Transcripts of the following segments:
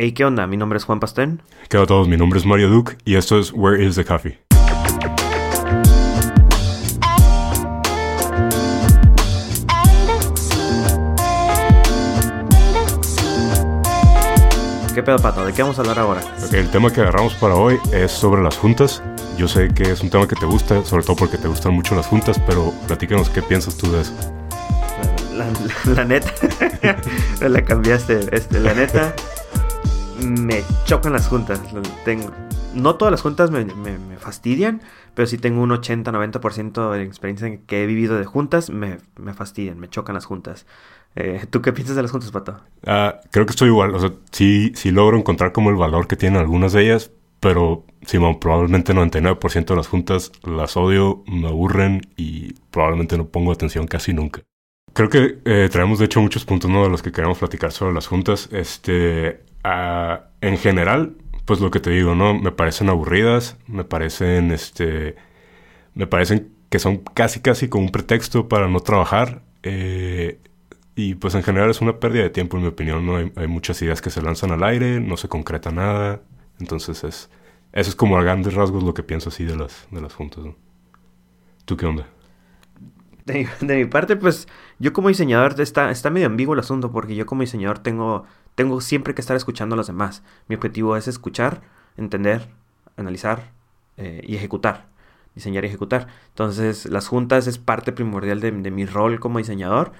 Hey, ¿qué onda? Mi nombre es Juan Pastén. ¿Qué onda a todos? Mi nombre es Mario Duke y esto es Where is the Coffee? ¿Qué pedo, Pato? ¿De qué vamos a hablar ahora? Ok, el tema que agarramos para hoy es sobre las juntas. Yo sé que es un tema que te gusta, sobre todo porque te gustan mucho las juntas, pero platícanos qué piensas tú de eso. La, la- la neta, la cambiaste. Este, la neta, me chocan las juntas. Tengo, no todas las juntas me, me- me fastidian, pero sí tengo un 80-90% de experiencia en que he vivido de juntas, me, me fastidian, me chocan las juntas. Eh, ¿Tú qué piensas de las juntas, Pato? Ah, creo que estoy igual, o sea, sí, sí logro encontrar como el valor que tienen algunas de ellas, pero Simón, probablemente 99% de las juntas las odio, me aburren y probablemente no pongo atención casi nunca. Creo que eh, traemos de hecho muchos puntos ¿no? de los que queremos platicar sobre las juntas. Este, en general, pues lo que te digo, ¿no? Me parecen aburridas, me parecen, este, me parecen que son casi casi como un pretexto para no trabajar. eh, y pues en general es una pérdida de tiempo, en mi opinión. ¿no? Hay, muchas ideas que se lanzan al aire, no se concreta nada. Entonces es, eso es como a grandes rasgos lo que pienso así de las, de las juntas. ¿Tú qué onda? De, de mi parte, pues yo como diseñador está, está medio ambiguo el asunto porque yo como diseñador tengo, tengo siempre que estar escuchando a los demás. Mi objetivo es escuchar, entender, analizar eh, y ejecutar. Diseñar y ejecutar. Entonces las juntas es parte primordial de, mi rol como diseñador.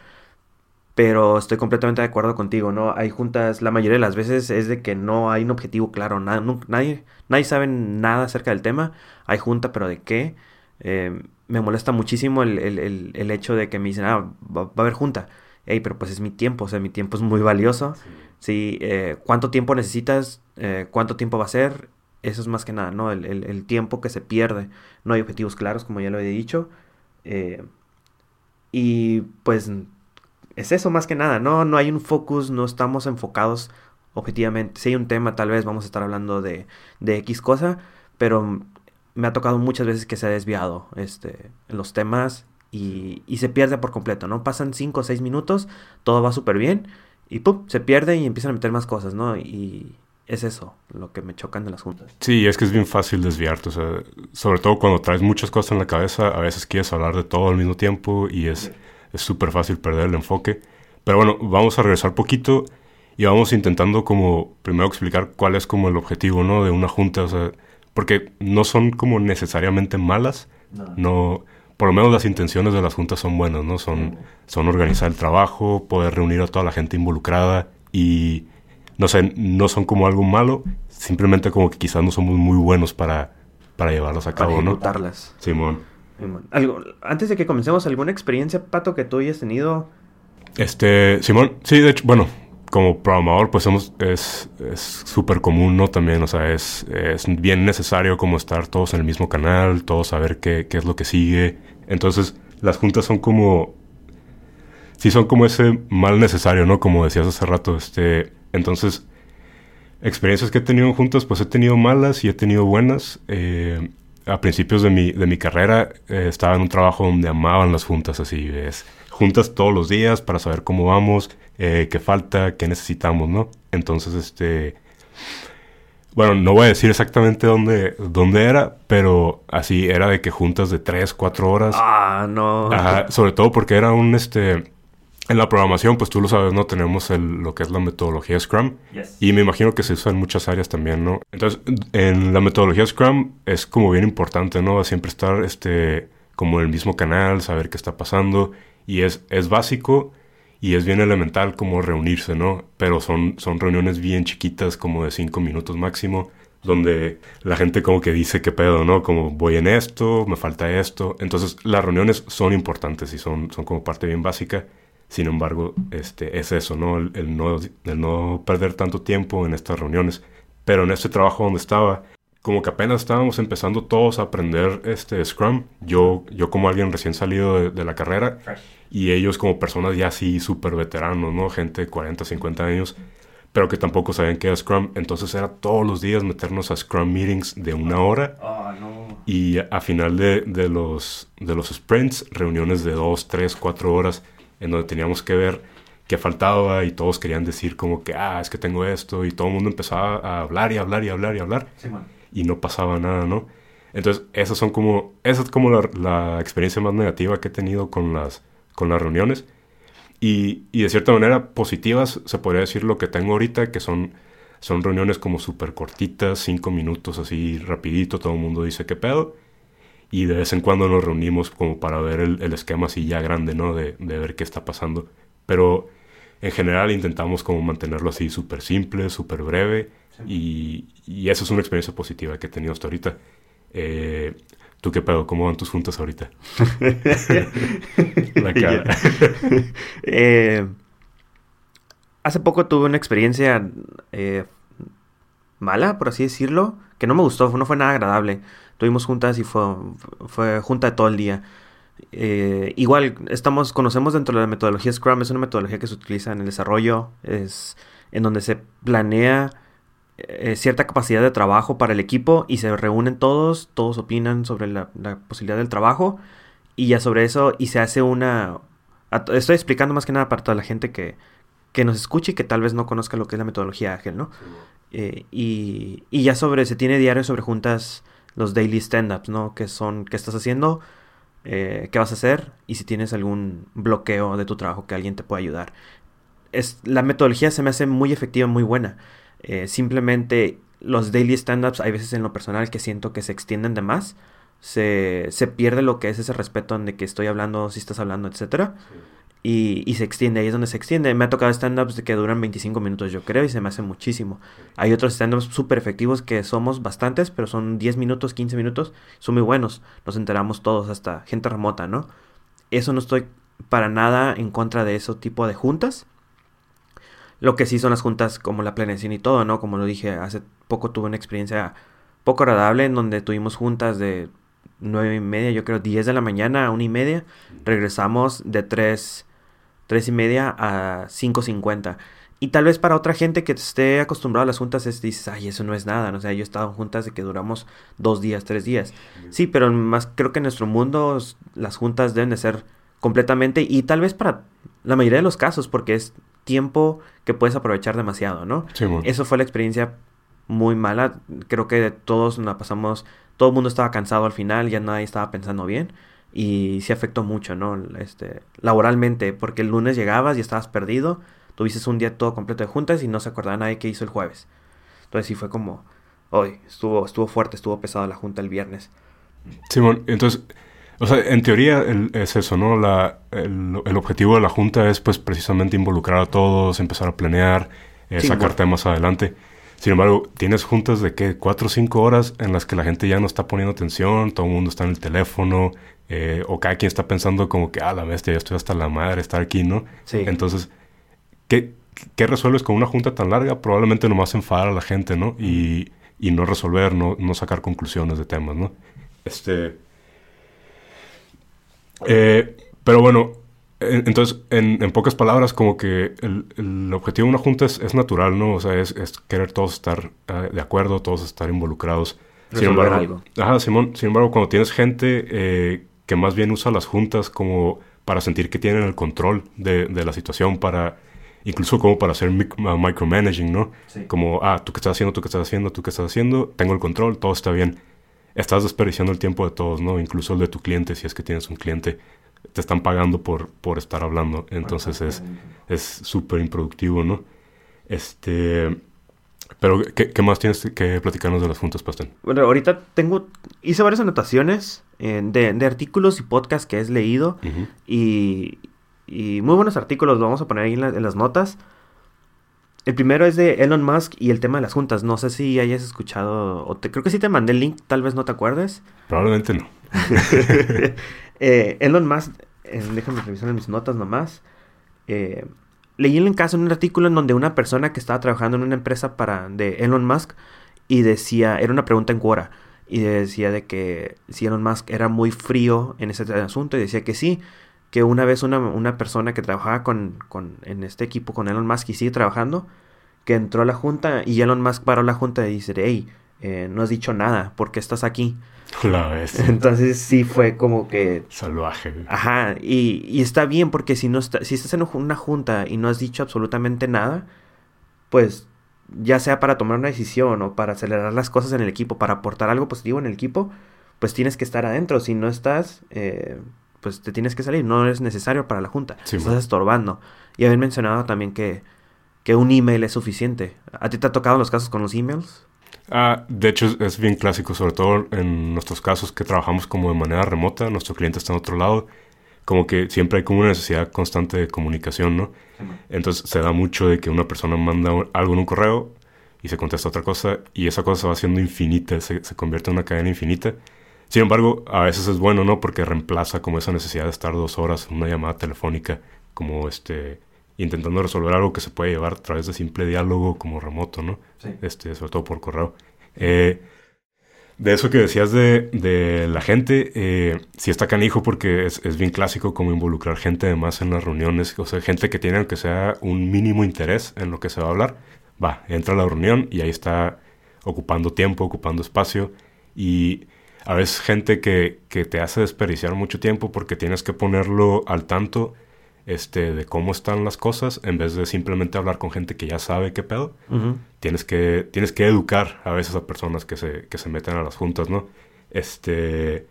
Pero estoy completamente de acuerdo contigo, ¿no? Hay juntas, la mayoría de las veces es de que no hay un objetivo claro, nadie, nadie sabe nada acerca del tema. Hay junta, pero ¿de qué? Eh, me molesta muchísimo el, hecho de que me dicen, ah, va a haber junta. Ey, pero pues es mi tiempo, o sea, mi tiempo es muy valioso. Sí, eh, ¿cuánto tiempo necesitas? Eh, ¿cuánto tiempo va a ser? Eso es más que nada, ¿no? El, el- el tiempo que se pierde. No hay objetivos claros, como ya lo he dicho. Eh, y pues es eso más que nada, ¿no? No hay un focus, no estamos enfocados objetivamente. Si hay un tema, tal vez vamos a estar hablando de, de X cosa, pero me ha tocado muchas veces que se ha desviado este, los temas y, y se pierde por completo, ¿no? Pasan 5 o 6 minutos, todo va súper bien y ¡pum! se pierde y empiezan a meter más cosas, ¿no? Y es eso lo que me chocan de las juntas. Sí, es que es bien fácil desviarte, o sea, sobre todo cuando traes muchas cosas en la cabeza, a veces quieres hablar de todo al mismo tiempo y es es súper fácil perder el enfoque. Pero bueno, vamos a regresar poquito y vamos intentando como primero explicar cuál es como el objetivo, ¿no? De una junta, o sea, porque no son como necesariamente malas, no, por lo menos las intenciones de las juntas son buenas, ¿no? Son, son organizar el trabajo, poder reunir a toda la gente involucrada y, no sé, no son como algo malo, simplemente como que quizás no somos muy buenos para, para llevarlas a Para cabo, ¿no? Simón. Simón. Algo, antes de que comencemos, ¿alguna experiencia, Pato, que tú hayas tenido? Este, Simón, sí, de hecho, bueno, como programador, pues somos, es súper común, ¿no? También, o sea, es, es bien necesario como estar todos en el mismo canal, todos saber qué, qué es lo que sigue. Entonces, las juntas son como, sí son como ese mal necesario, ¿no? Como decías hace rato, este, entonces, experiencias que he tenido juntas, pues he tenido malas y he tenido buenas. Eh, a principios de mi, de mi carrera eh, estaba en un trabajo donde amaban las juntas, así es juntas todos los días para saber cómo vamos, eh, qué falta, qué necesitamos, ¿no? Entonces, este, bueno, no voy a decir exactamente dónde, dónde era, pero así era de que juntas de 3, 4 horas. Ah, no. Ajá, sobre todo porque era un, este, en la programación, pues tú lo sabes, ¿no? Tenemos el, lo que es la metodología Scrum. Yes. Y me imagino que se usa en muchas áreas también, ¿no? Entonces, en la metodología Scrum es como bien importante, ¿no? Siempre estar, este, como en el mismo canal, saber qué está pasando. Y es, es básico y es bien elemental como reunirse, ¿no? Pero son, son reuniones bien chiquitas, como de cinco minutos máximo, donde la gente como que dice qué pedo, ¿no? Como voy en esto, me falta esto. Entonces, las reuniones son importantes y son, son como parte bien básica. Sin embargo, este, es eso, ¿no? El, el no? el no perder tanto tiempo en estas reuniones. Pero en este trabajo donde estaba, como que apenas estábamos empezando todos a aprender este Scrum. Yo, yo como alguien recién salido de, de la carrera y ellos como personas ya así súper veteranos, ¿no? Gente de 40, 50 años, pero que tampoco sabían qué era Scrum. Entonces era todos los días meternos a Scrum meetings de una hora Ah, no. y a final de, de los, de los sprints, reuniones de dos, tres, cuatro horas, en donde teníamos que ver que faltaba y todos querían decir como que, ah, es que tengo esto y todo el mundo empezaba a hablar y hablar y hablar y hablar y no pasaba nada, ¿no? Entonces, esas son como, esa es como la, la, experiencia más negativa que he tenido con las, con las reuniones. Y, y, de cierta manera positivas se podría decir lo que tengo ahorita, que son, son reuniones como súper cortitas, cinco minutos así rapidito, todo el mundo dice qué pedo. Y de vez en cuando nos reunimos como para ver el, el esquema así ya grande, ¿no? De, de, ver qué está pasando. Pero en general intentamos como mantenerlo así súper simple, súper breve. Y, y esa es una experiencia positiva que he tenido hasta ahorita. Eh, ¿Tú qué pedo? ¿Cómo van tus juntas ahorita? La cara. eh, hace poco tuve una experiencia eh, mala, por así decirlo, que no me gustó, no fue nada agradable. Tuvimos juntas y fue, fue junta de todo el día. Eh, igual, estamos, conocemos dentro de la metodología Scrum, es una metodología que se utiliza en el desarrollo, es en donde se planea eh, cierta capacidad de trabajo para el equipo y se reúnen todos, todos opinan sobre la, posibilidad del trabajo y ya sobre eso y se hace una... Estoy explicando más que nada para toda la gente que, que nos escuche y que tal vez no conozca lo que es la metodología ágil, ¿no? Eh, y, y, ya sobre, se tiene diario sobre juntas los daily stand-ups, ¿no? Que son, ¿qué estás haciendo? Eh, ¿Qué vas a hacer? Y si tienes algún bloqueo de tu trabajo que alguien te pueda ayudar. Es, la metodología se me hace muy efectiva, muy buena. Eh, simplemente los daily stand-ups hay veces en lo personal que siento que se extienden de más. Se, se pierde lo que es ese respeto de que estoy hablando, si estás hablando, etcétera. Y, y, se extiende, ahí es donde se extiende. Me ha tocado stand-ups que duran 25 minutos, yo creo, y se me hace muchísimo. Hay otros stand-ups súper efectivos que somos bastantes, pero son 10 minutos, 15 minutos, son muy buenos. Nos enteramos todos, hasta gente remota, ¿no? Eso no estoy para nada en contra de ese tipo de juntas. Lo que sí son las juntas como la planeación y todo, ¿no? Como lo dije, hace poco tuve una experiencia poco agradable en donde tuvimos juntas de nueve y media, yo creo 10 de la mañana a una y media. Regresamos de 3, tres y media a 5.50. Y tal vez para otra gente que esté acostumbrada a las juntas es, dices, ay, eso no es nada. ¿no? O sea, yo he estado en juntas de que duramos dos días, tres días. Sí, pero más creo que en nuestro mundo las juntas deben de ser completamente y tal vez para la mayoría de los casos porque es tiempo que puedes aprovechar demasiado, ¿no? Sí, Eso fue la experiencia muy mala. Creo que todos la pasamos, todo el mundo estaba cansado al final, ya nadie estaba pensando bien y sí afectó mucho, ¿no? Este, laboralmente, porque el lunes llegabas y estabas perdido, tuviste un día todo completo de juntas y no se acordaba nadie qué hizo el jueves. Entonces sí fue como, hoy estuvo, estuvo fuerte, estuvo pesado la junta el viernes. Simón, entonces o sea, en teoría es eso, ¿no? La, el, objetivo de la Junta es pues precisamente involucrar a todos, empezar a planear, eh, sacar temas adelante. Sin embargo, tienes juntas de que cuatro o cinco horas en las que la gente ya no está poniendo atención, todo el mundo está en el teléfono, eh, o cada quien está pensando como que, ah, la bestia, ya estoy hasta la madre estar aquí, ¿no? Sí. Entonces, ¿qué, ¿qué resuelves con una junta tan larga? Probablemente nomás enfadar a la gente, ¿no? Y, y no resolver, no, no sacar conclusiones de temas, ¿no? Este eh, pero bueno, entonces, en, pocas palabras, como que el, objetivo de una junta es, natural, ¿no? O sea, es, querer todos estar eh, de acuerdo, todos estar involucrados. sin embargo, Ajá, Simón, sin embargo, cuando tienes gente eh, que más bien usa las juntas como para sentir que tienen el control de, la situación, para incluso como para hacer micromanaging, ¿no? Como, ah, tú qué estás haciendo, tú qué estás haciendo, tú qué estás haciendo, tengo el control, todo está bien estás desperdiciando el tiempo de todos, ¿no? Incluso el de tu cliente, si es que tienes un cliente, te están pagando por, por estar hablando. Entonces es es súper improductivo, ¿no? Este... Pero, ¿qué, más tienes que platicarnos de las juntas, Pastén? Bueno, ahorita tengo... Hice varias anotaciones eh, de, de, artículos y podcasts que has leído. y, y, muy buenos artículos, lo vamos a poner ahí en las notas. El primero es de Elon Musk y el tema de las juntas. No sé si hayas escuchado, o te, creo que sí te mandé el link, tal vez no te acuerdes. Probablemente no. eh, Elon Musk, eh, déjame revisar mis notas nomás. Eh, leí en caso en un artículo en donde una persona que estaba trabajando en una empresa para de Elon Musk y decía, era una pregunta en Quora, y decía de que si Elon Musk era muy frío en ese asunto y decía que sí, que una vez una, una persona que trabajaba con, con, en este equipo con Elon Musk y sigue trabajando, que entró a la junta y Elon Musk paró la junta y dice, hey, eh, no has dicho nada, ¿por qué estás aquí? La vez. Entonces sí fue como que... Salvaje. Ajá, y, y está bien porque si, no está, si estás en una junta y no has dicho absolutamente nada, pues ya sea para tomar una decisión o para acelerar las cosas en el equipo, para aportar algo positivo en el equipo, pues tienes que estar adentro. Si no estás, eh, pues te tienes que salir. No es necesario para la junta. Sí, estás man. estorbando. Y habían mencionado también que, que un email es suficiente. ¿A ti te ha tocado los casos con los emails? Ah, de hecho, es, bien clásico, sobre todo en nuestros casos que trabajamos como de manera remota, nuestro cliente está en otro lado, como que siempre hay como una necesidad constante de comunicación, ¿no? Entonces se da mucho de que una persona manda algo en un correo y se contesta otra cosa y esa cosa se va haciendo infinita, se, se convierte en una cadena infinita. Sin embargo, a veces es bueno, ¿no? Porque reemplaza como esa necesidad de estar dos horas en una llamada telefónica, como este, intentando resolver algo que se puede llevar a través de simple diálogo como remoto, ¿no? Sí. Este, sobre todo por correo. Eh, de eso que decías de, de la gente, eh, sí está canijo porque es, es bien clásico como involucrar gente además en las reuniones, o sea, gente que tiene aunque sea un mínimo interés en lo que se va a hablar, va, entra a la reunión y ahí está ocupando tiempo, ocupando espacio y a veces gente que, que te hace desperdiciar mucho tiempo porque tienes que ponerlo al tanto este, de cómo están las cosas en vez de simplemente hablar con gente que ya sabe qué pedo tienes que, tienes que educar a veces a personas que se, que se meten a las juntas, ¿no? Este,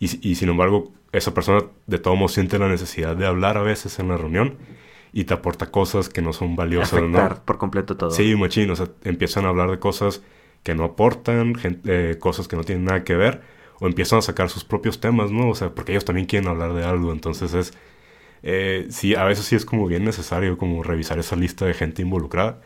y, y sin embargo, esa persona de todo modo siente la necesidad de hablar a veces en la reunión y te aporta cosas que no son valiosas, Afectar ¿no? por completo todo. Sí, machín, o sea, empiezan a hablar de cosas que no aportan, eh, cosas que no tienen nada que ver, o empiezan a sacar sus propios temas, ¿no? O sea, porque ellos también quieren hablar de algo, entonces es, eh, sí, a veces sí es como bien necesario como revisar esa lista de gente involucrada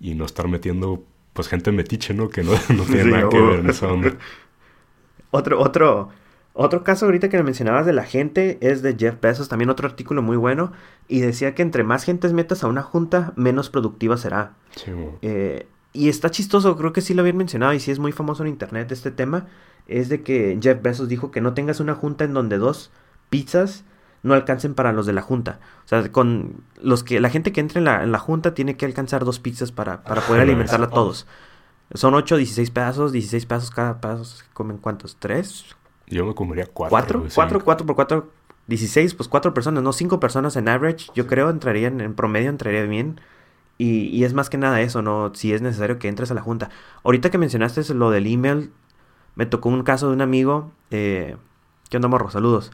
y no estar metiendo, pues, gente metiche, ¿no? Que no, no tiene Sí, nada que ver en esa onda. Otro, otro, otro caso ahorita que mencionabas de la gente es de Jeff Bezos, también otro artículo muy bueno, y decía que entre más gentes metas a una junta, menos productiva será. Sí. Eh, y está chistoso, creo que sí lo habían mencionado y sí es muy famoso en internet este tema, es de que Jeff Bezos dijo que no tengas una junta en donde dos pizzas no alcancen para los de la junta. O sea, con los que la gente que entre en la, en la junta tiene que alcanzar dos pizzas para, para poder Ah, alimentarla a todos. Son 8, 16 pedazos, 16 pedazos cada pedazo. ¿Comen cuántos? ¿Tres? Yo me comería cuatro. ¿Cuatro? sí. ¿Cuatro? ¿Cuatro por cuatro? 16, pues cuatro personas, no cinco personas en average. Yo creo entrarían, en promedio entraría bien. Y, y es más que nada eso, ¿no? Si es necesario que entres a la junta. Ahorita que mencionaste lo del email, me tocó un caso de un amigo, eh, ¿qué onda, morro? Saludos.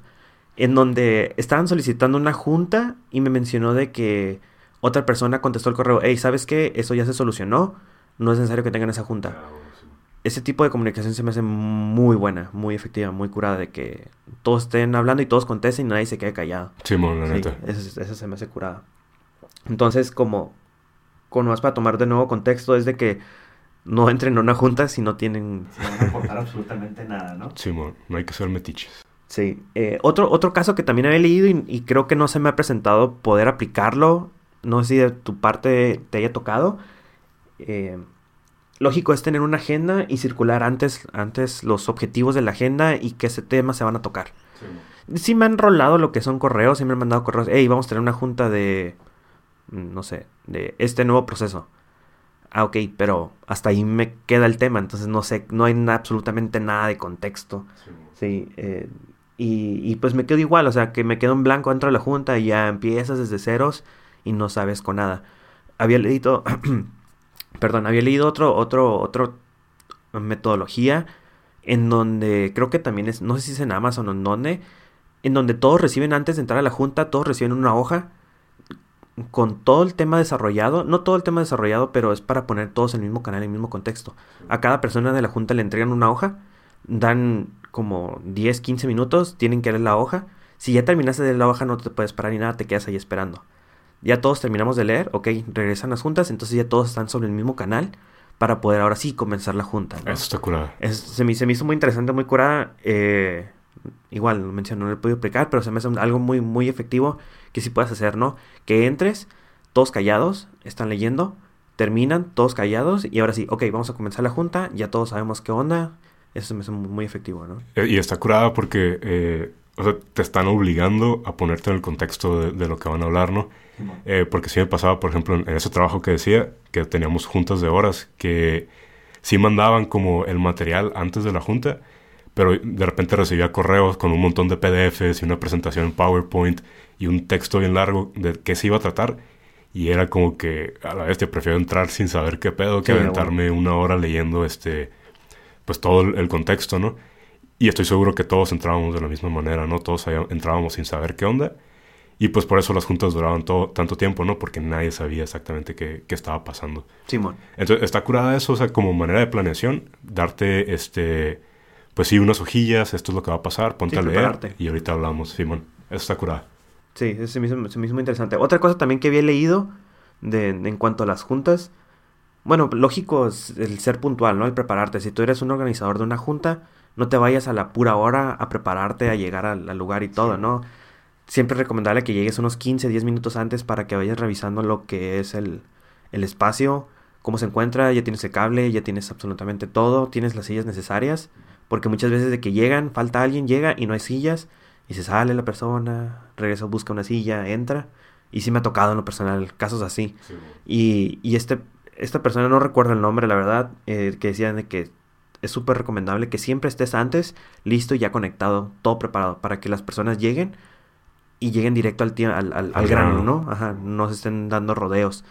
En donde estaban solicitando una junta y me mencionó de que otra persona contestó el correo, hey, ¿sabes qué? Eso ya se solucionó, no es necesario que tengan esa junta. Ese tipo de comunicación se me hace muy buena, muy efectiva, muy curada, de que todos estén hablando y todos contesten y nadie se quede callado. Sí, mo, la Sí, neta. eso, eso se me hace curada. Entonces, como, como más para tomar de nuevo contexto, es de que no entren a una junta si no tienen... Si no van a aportar absolutamente nada, ¿no? Sí, no hay que ser metiches. Sí. Eh, otro, otro caso que también había leído y, y creo que no se me ha presentado poder aplicarlo, no sé si de tu parte te haya tocado. eh, lógico es tener una agenda y circular antes, antes los objetivos de la agenda y qué ese tema se van a tocar. Sí me han rolado lo que son correos, sí me han mandado correos, hey, vamos a tener una junta de, no sé, de este nuevo proceso. Ah, ok, pero hasta ahí me queda el tema, entonces no sé, no hay absolutamente nada de contexto. Sí, eh, y, y pues me quedo igual, o sea, que me quedo en blanco dentro de la junta y ya empiezas desde ceros y no sabes con nada. Había leído, perdón, había leído otro, otro, otro metodología en donde creo que también es, no sé si es en Amazon o en donde, en donde todos reciben antes de entrar a la junta, todos reciben una hoja con todo el tema desarrollado, no todo el tema desarrollado, pero es para poner todos en el mismo canal, en el mismo contexto. A cada persona de la junta le entregan una hoja, dan como 10, 15 minutos, tienen que leer la hoja. Si ya terminaste de leer la hoja, no te puedes parar ni nada, te quedas ahí esperando. Ya todos terminamos de leer, ok, regresan las juntas, entonces ya todos están sobre el mismo canal para poder ahora sí comenzar la junta. ¿no? Eso está curado. Es- se, me, se me hizo muy interesante, muy curada. eh, igual, lo menciono, no lo he podido explicar, pero se me hace algo muy, muy efectivo que sí puedes hacer, ¿no? Que entres, todos callados, están leyendo, terminan, todos callados, y ahora sí, ok, vamos a comenzar la junta, ya todos sabemos qué onda. Eso se me hace muy, muy efectivo, ¿no? Eh, Y está curada porque, eh, o sea, te están obligando a ponerte en el contexto de, de lo que van a hablar, ¿no? Eh, porque sí me pasaba, por ejemplo, en, en ese trabajo que decía, que teníamos juntas de horas, que sí mandaban como el material antes de la junta, pero de repente recibía correos con un montón de PDFs y una presentación en PowerPoint y un texto bien largo de qué se iba a tratar. Y era como que a la vez te prefiero entrar sin saber qué pedo que aventarme una hora leyendo este pues todo el, contexto, ¿no? Y estoy seguro que todos entrábamos de la misma manera, ¿no? Todos entrábamos sin saber qué onda. Y pues por eso las juntas duraban todo, tanto tiempo, ¿no? Porque nadie sabía exactamente qué, qué estaba pasando. Simón. Entonces, está curada eso, o sea, como manera de planeación, darte, este, pues sí, unas hojillas, esto es lo que va a pasar, ponte a leer. Y ahorita hablamos, Simón. Eso está curada. Sí, eso mismo, es mismo interesante. Otra cosa también que había leído de, en cuanto a las juntas, bueno, lógico es el ser puntual, ¿no? El prepararte. Si tú eres un organizador de una junta, no te vayas a la pura hora a prepararte, a llegar al, lugar y todo, ¿no? Siempre recomendable que llegues unos 15, 10 minutos antes para que vayas revisando lo que es el, el espacio, cómo se encuentra, ya tienes el cable, ya tienes absolutamente todo, tienes las sillas necesarias, porque muchas veces de que llegan, falta alguien, llega y no hay sillas, y se sale la persona, regresa, busca una silla, entra. Y sí me ha tocado en lo personal casos así. y, y este, esta persona no recuerda el nombre, la verdad, eh, que decían de que es súper recomendable que siempre estés antes, listo y ya conectado, todo preparado, para que las personas lleguen y lleguen directo al, al, al, grano, ¿no? Ajá, no se estén dando rodeos.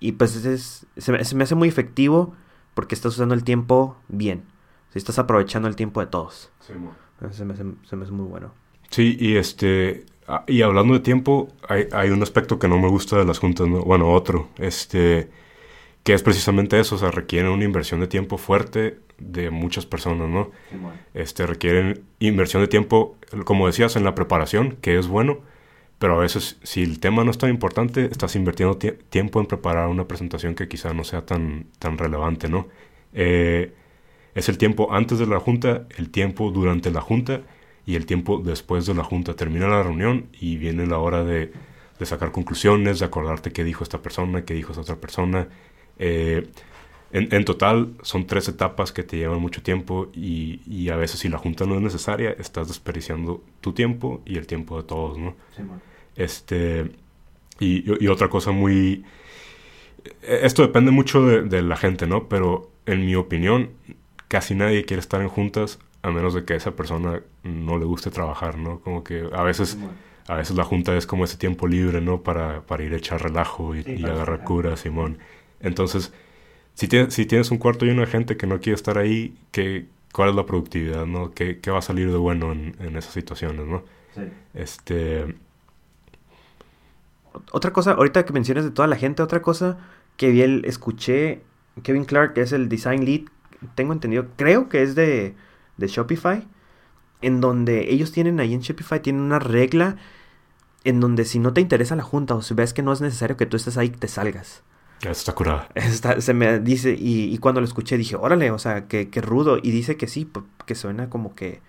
Y pues es, se, me, hace muy efectivo porque estás usando el tiempo bien. Si estás aprovechando el tiempo de todos. Sí, se, me hace, se me hace muy bueno. Sí, y este, ah, y hablando de tiempo, hay, hay, un aspecto que no me gusta de las juntas, ¿no? bueno, otro, este, que es precisamente eso, o sea, requieren una inversión de tiempo fuerte de muchas personas, ¿no? Este, requieren inversión de tiempo, como decías, en la preparación, que es bueno, pero a veces si el tema no es tan importante, estás invirtiendo tiempo en preparar una presentación que quizá no sea tan, tan relevante, ¿no? Eh, es el tiempo antes de la junta, el tiempo durante la junta y el tiempo después de la junta. Termina la reunión y viene la hora de, sacar conclusiones, de acordarte qué dijo esta persona, qué dijo esta otra persona. Eh, en, total son tres etapas que te llevan mucho tiempo y, a veces si la junta no es necesaria, estás desperdiciando tu tiempo y el tiempo de todos, ¿no? este, y, otra cosa muy... Esto depende mucho de, de la gente, ¿no? Pero en mi opinión, casi nadie quiere estar en juntas a menos de que a esa persona no le guste trabajar, ¿no? Como que a veces, a veces la junta es como ese tiempo libre, ¿no? Para, para ir a echar relajo y, agarrar cura, Simón. Entonces, si, tienes, si tienes un cuarto lleno de gente que no quiere estar ahí, ¿qué, ¿cuál es la productividad, no? ¿Qué, qué va a salir de bueno en, en esas situaciones, no? Sí. Este... Otra cosa, ahorita que mencionas de toda la gente, otra cosa que bien escuché, Kevin Clark, que es el design lead, tengo entendido, creo que es de de Shopify, en donde ellos tienen ahí en Shopify, tienen una regla en donde si no te interesa la junta o si ves que no es necesario que tú estés ahí, te salgas. Eso está curado. se me dice, y, cuando lo escuché dije, órale, o sea, que, rudo. Y dice que sí, que suena como que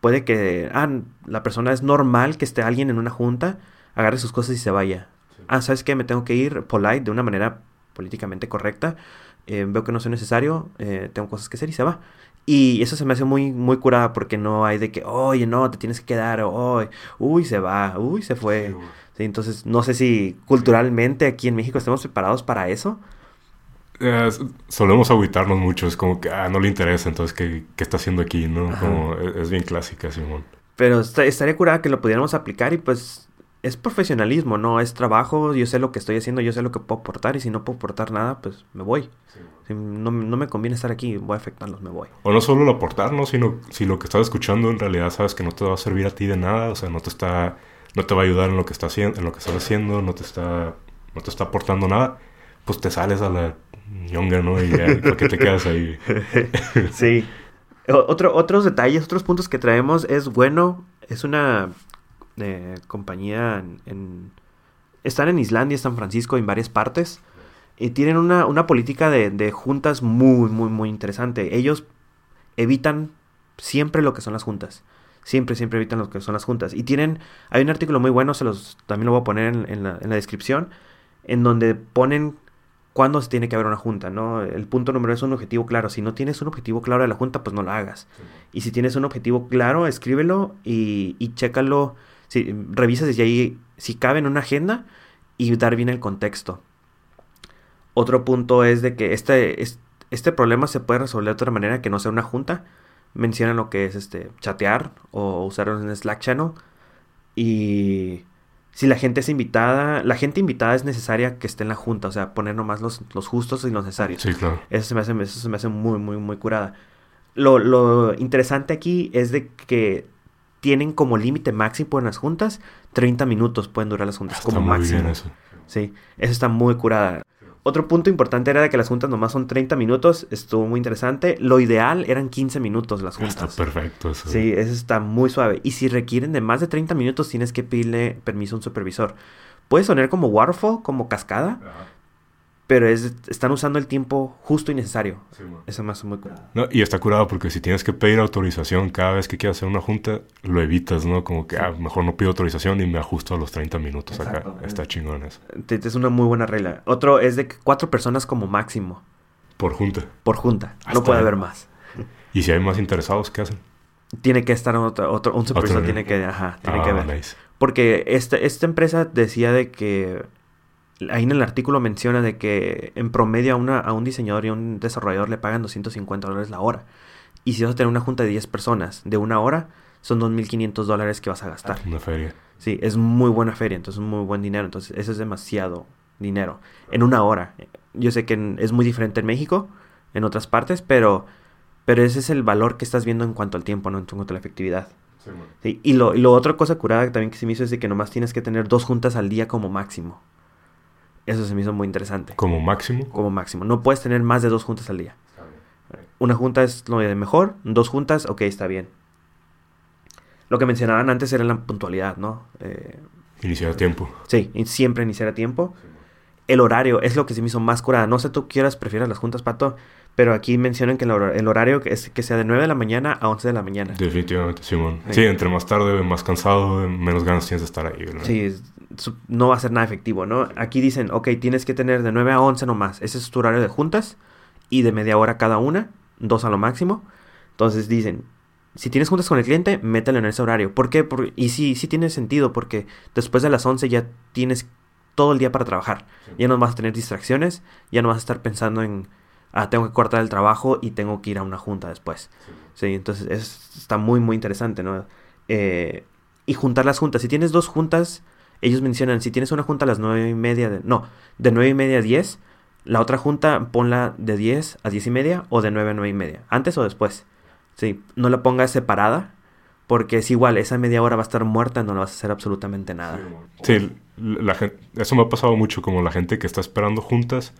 puede que, ah, la persona es normal que esté alguien en una junta, agarre sus cosas y se vaya. Ah, ¿sabes qué? Me tengo que ir polite, de una manera políticamente correcta. Eh, veo que no es necesario, eh, tengo cosas que hacer y se va. Y eso se me hace muy, muy curada porque no hay de que, oye, no, te tienes que quedar, o, uy, se va, uy, se fue. entonces, no sé si culturalmente aquí en México estamos preparados para eso. Eh, solemos agüitarnos mucho, es como que, ah, no le interesa, entonces, ¿qué, qué está haciendo aquí? no como, e, es, bien clásica, Simón. Pero estaría curada que lo pudiéramos aplicar y pues es profesionalismo, no es trabajo, yo sé lo que estoy haciendo, yo sé lo que puedo aportar y si no puedo aportar nada, pues me voy. si no, no, me conviene estar aquí, voy a afectarlos, me voy. O no solo lo aportar, ¿no? Sino si lo que estás escuchando en realidad sabes que no te va a servir a ti de nada, o sea, no te está, no te va a ayudar en lo que, está haciendo, en lo que estás haciendo, no te está, no te está aportando nada, pues te sales a la ñonga, ¿no? Y ya, ¿por qué te quedas ahí? sí. Otro, otros detalles, otros puntos que traemos es bueno, es una de compañía en, Están en Islandia, San Francisco, en varias partes. Y tienen una, una política de, de, juntas muy, muy, muy interesante. Ellos evitan siempre lo que son las juntas. Siempre, siempre evitan lo que son las juntas. Y tienen... Hay un artículo muy bueno, se los también lo voy a poner en, la, en la descripción, en donde ponen cuándo se tiene que haber una junta, ¿no? El punto número es un objetivo claro. Si no tienes un objetivo claro de la junta, pues no la hagas. Y si tienes un objetivo claro, escríbelo y, y chécalo si, revisas desde ahí si cabe en una agenda y dar bien el contexto. Otro punto es de que este, este problema se puede resolver de otra manera que no sea una junta. Mencionan lo que es este chatear o usar un Slack channel. Y si la gente es invitada, la gente invitada es necesaria que esté en la junta, o sea, poner nomás los, los justos y los necesarios. Sí, claro. Eso se me hace, eso se me hace muy, muy, muy curada. Lo, lo interesante aquí es de que tienen como límite máximo en las juntas 30 minutos pueden durar las juntas Está como muy máximo. bien eso. Sí, eso está muy curada. Otro punto importante era de que las juntas nomás son 30 minutos, estuvo muy interesante. Lo ideal eran 15 minutos las Está juntas. perfecto eso. Sí, eso está muy suave. Y si requieren de más de 30 minutos, tienes que pedirle permiso a un supervisor. Puede sonar como waterfall, como cascada, Ajá. Pero es, están usando el tiempo justo y necesario. Sí. Eso me hace muy curado. No, y está curado porque si tienes que pedir autorización cada vez que quieras hacer una junta, lo evitas, ¿no? Como que, ah, mejor no pido autorización y me ajusto a los 30 minutos acá. Está chingón eso. Es una muy buena regla. Otro es de cuatro personas como máximo Por junta. por junta. No puede haber más. Y si hay más interesados, ¿qué hacen? Tiene que estar otro, otro un supervisor tiene que, ajá, tiene ah, que ver. nice. Porque esta, esta empresa decía de que ahí en el artículo menciona de que en promedio a, una, a un diseñador y a un desarrollador le pagan 250 dólares la hora. Y si vas a tener una junta de 10 personas de una hora, son 2.500 dólares que vas a gastar. Una feria. Sí, es muy buena feria, entonces es muy buen dinero. Entonces, eso es demasiado dinero. En una hora. Yo sé que es muy diferente en México, en otras partes, pero, pero ese es el valor que estás viendo en cuanto al tiempo, ¿no? En cuanto a la efectividad. Sí, y lo, y lo otra cosa curada también que se me hizo es de que nomás tienes que tener dos juntas al día como máximo. Eso se me hizo muy interesante. Como máximo. Como máximo. No puedes tener más de dos juntas al día. Una junta es lo de mejor, dos juntas, ok, está bien. Lo que mencionaban antes era la puntualidad, ¿no? Eh, Iniciar a tiempo. sí, siempre iniciar a tiempo. El horario es lo que se me hizo más curada. No sé tú quieras, prefieras las juntas, Pato, pero aquí mencionan que el, hor- el horario es que sea de 9 de la mañana a 11 de la mañana. Definitivamente, Simón. Sí. Sí, entre más tarde, más cansado, menos ganas tienes de estar ahí, ¿verdad? Sí, no va a ser nada efectivo, ¿no? Aquí dicen, ok, tienes que tener de 9 a 11 nomás. Ese es tu horario de juntas y de media hora cada una, dos a lo máximo. Entonces dicen, si tienes juntas con el cliente, mételo en ese horario. ¿Por qué? Por- y sí, sí tiene sentido porque después de las 11 ya tienes todo el día para trabajar. Ya no vas a tener distracciones, ya no vas a estar pensando en, ah, tengo que cortar el trabajo y tengo que ir a una junta después. Sí, entonces es, está muy, muy interesante, ¿no? Eh, y juntar las juntas. Si tienes dos juntas, ellos mencionan, si tienes una junta a las nueve y media, de, no, de nueve y media a 10, la otra junta ponla de 10 a 10 y media o de 9 a 9 y media, antes o después. Sí, no la pongas separada, porque es igual, esa media hora va a estar muerta, no la vas a hacer absolutamente nada. Sí, la gente, eso me ha pasado mucho, como la gente que está esperando juntas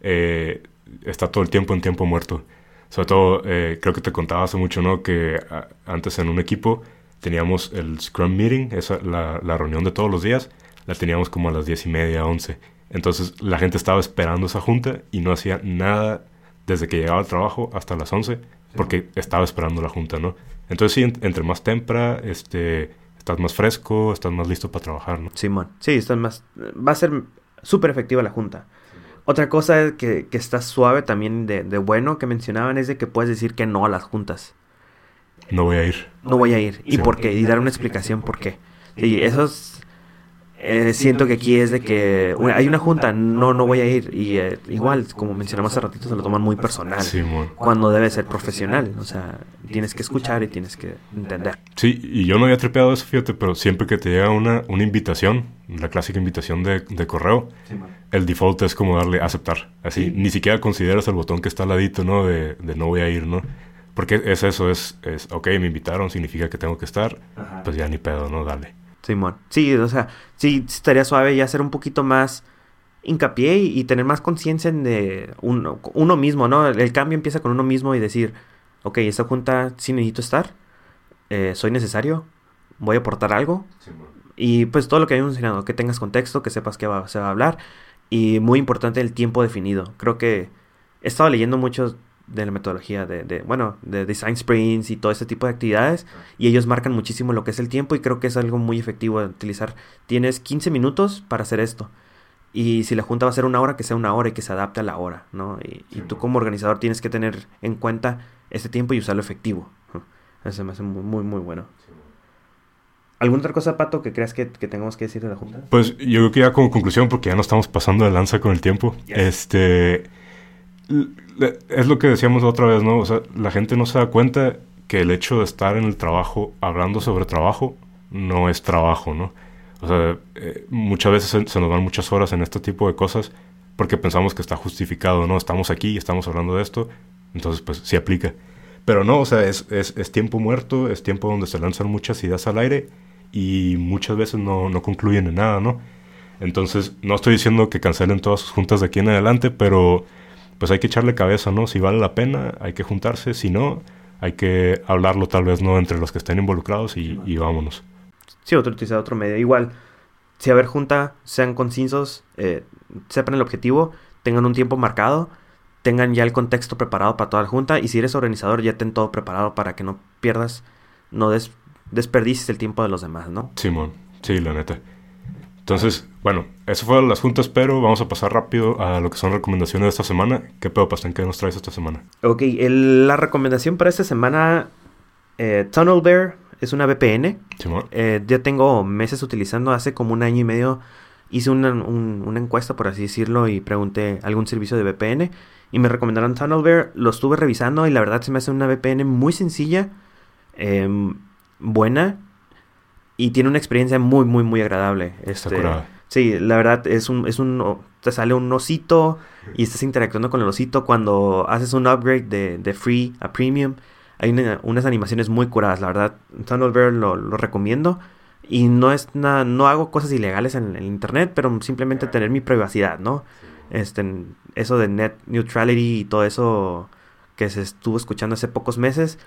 eh, está todo el tiempo en tiempo muerto. Sobre todo, eh, creo que te contaba hace mucho, ¿no? Que a- antes en un equipo teníamos el Scrum Meeting, esa, la, la reunión de todos los días, la teníamos como a las diez y media, once. Entonces la gente estaba esperando esa junta y no hacía nada desde que llegaba al trabajo hasta las 11 porque estaba esperando la junta, ¿no? Entonces sí, en- entre más temprano, este, estás más fresco, estás más listo para trabajar, ¿no? Simón. Sí, está más, va a ser súper efectiva la junta. Otra cosa que, que está suave también de, de bueno que mencionaban es de que puedes decir que no a las juntas. No voy a ir. No voy a ir. ¿Y Sí. por qué? Y dar una explicación por qué. Y eso es... eh, siento que aquí es de que hay una junta, no, no voy a ir. Y eh, igual, como mencionamos hace ratito, se lo toman muy personal. Simón. Cuando debe ser profesional. O sea, tienes que escuchar y tienes que entender. Sí, y yo no había trepeado eso, fíjate, pero siempre que te llega una, una invitación, la clásica invitación de, de correo, el default es como darle aceptar. Así, ni siquiera consideras el botón que está al ladito, ¿no? De, de no voy a ir, ¿no? Porque es eso, es, es, ok, me invitaron, significa que tengo que estar, pues ya ni pedo, ¿no? Dale. Simón. Sí, o sea, sí estaría suave ya hacer un poquito más hincapié y, y tener más conciencia en de uno, uno mismo, ¿no? El cambio empieza con uno mismo y decir, ok, esta junta sí necesito estar, eh, soy necesario, voy a aportar algo. Y pues todo lo que habíamos mencionado, que tengas contexto, que sepas que va- se va a hablar. Y muy importante el tiempo definido. Creo que he estado leyendo mucho de la metodología de, de, bueno, de design sprints y todo ese tipo de actividades. Y ellos marcan muchísimo lo que es el tiempo y creo que es algo muy efectivo de utilizar. Tienes 15 minutos para hacer esto. Y si la junta va a ser una hora, que sea una hora y que se adapte a la hora, ¿no? Y, y tú como organizador tienes que tener en cuenta ese tiempo y usarlo efectivo. Eso me hace muy, muy, muy bueno. ¿Alguna otra cosa, Pato, que creas que, que tengamos que decir de la junta? Pues yo creo que ya como conclusión, porque ya no estamos pasando de lanza con el tiempo, Yes. este, es lo que decíamos otra vez, ¿no? O sea, la gente no se da cuenta que el hecho de estar en el trabajo hablando sobre trabajo no es trabajo, ¿no? O sea, eh, muchas veces se, nos van muchas horas en este tipo de cosas porque pensamos que está justificado, ¿no? Estamos aquí, estamos hablando de esto, entonces pues sí aplica. Pero no, o sea, es, es, es tiempo muerto, es tiempo donde se lanzan muchas ideas al aire y muchas veces no, no concluyen en nada, ¿no? Entonces, no estoy diciendo que cancelen todas sus juntas de aquí en adelante, pero pues hay que echarle cabeza, ¿no? Si vale la pena, hay que juntarse, si no, hay que hablarlo tal vez, ¿no? Entre los que estén involucrados y, y vámonos. Sí, otro utilizar otro medio. Igual, si a ver junta, sean concisos, eh, sepan el objetivo, tengan un tiempo marcado, tengan ya el contexto preparado para toda la junta y si eres organizador ya ten todo preparado para que no pierdas, no des, desperdicies el tiempo de los demás, ¿no? Simón, sí, la neta. Entonces, bueno, eso fueron las juntas, pero vamos a pasar rápido a lo que son recomendaciones de esta semana. ¿Qué pedo, Pastán? ¿Qué nos traes esta semana? Ok, la recomendación para esta semana, eh, Tunnel Bear es una VPN. Eh, ya tengo meses utilizando, hace como un año y medio hice una, encuesta, por así decirlo, y pregunté algún servicio de VPN. Y me recomendaron Tunnelbear, lo estuve revisando y la verdad se me hace una VPN muy sencilla, em, buena y tiene una experiencia muy, muy, muy agradable. Este, sí, la verdad es un, es un, te sale un osito y estás interactuando con el osito cuando haces un upgrade de, free a premium. Hay unas animaciones muy curadas, la verdad. Tunnel Bear lo, recomiendo. Y no es nada, no hago cosas ilegales en, el internet, pero simplemente tener mi privacidad, ¿no? Este, eso de net neutrality y todo eso que se estuvo escuchando hace pocos meses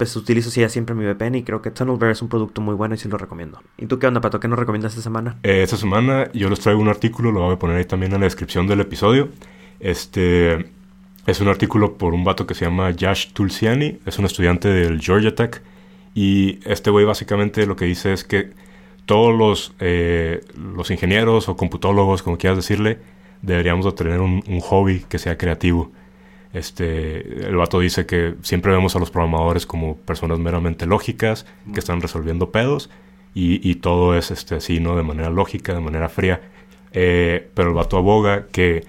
pues utilizo ya siempre mi VPN y creo que TunnelBear es un producto muy bueno y sí lo recomiendo. ¿Y tú qué onda, Pato? ¿Qué nos recomiendas esta semana? Eh, esta semana yo les traigo un artículo, lo voy a poner ahí también en la descripción del episodio. Este es un artículo por un vato que se llama Yash Tulsiani, es un estudiante del Georgia Tech y este güey básicamente lo que dice es que todos los, eh, los ingenieros o computólogos, como quieras decirle, deberíamos de tener un hobby que sea creativo. Este, el vato dice que siempre vemos a los programadores como personas meramente lógicas, que están resolviendo pedos, y, todo es este, así, ¿no? De manera lógica, de manera fría. Eh, pero el vato aboga que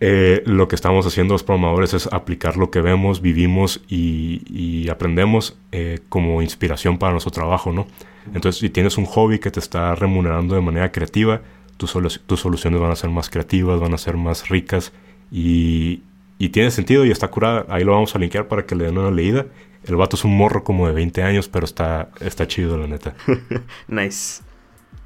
eh, lo que estamos haciendo los programadores es aplicar lo que vemos, vivimos y, aprendemos eh, como inspiración para nuestro trabajo, ¿no? Entonces, si tienes un hobby que te está remunerando de manera creativa, tus, tus soluciones van a ser más creativas, van a ser más ricas y, y tiene sentido y está curada. Ahí lo vamos a linkear para que le den una leída. El vato es un morro como de 20 años, pero está, está chido, la neta. nice.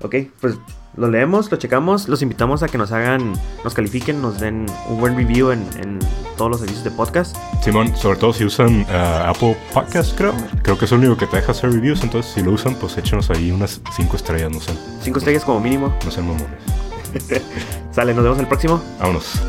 Ok, pues lo leemos, lo checamos. Los invitamos a que nos hagan, nos califiquen, nos den un buen review en, todos los servicios de podcast. Simón, sobre todo si usan uh, Apple Podcast, creo. Creo que es el único que te deja hacer reviews. Entonces, si lo usan, pues échenos ahí unas 5 estrellas, no sé. 5 estrellas como mínimo. No sean mamones. Sale, nos vemos el próximo. Vámonos.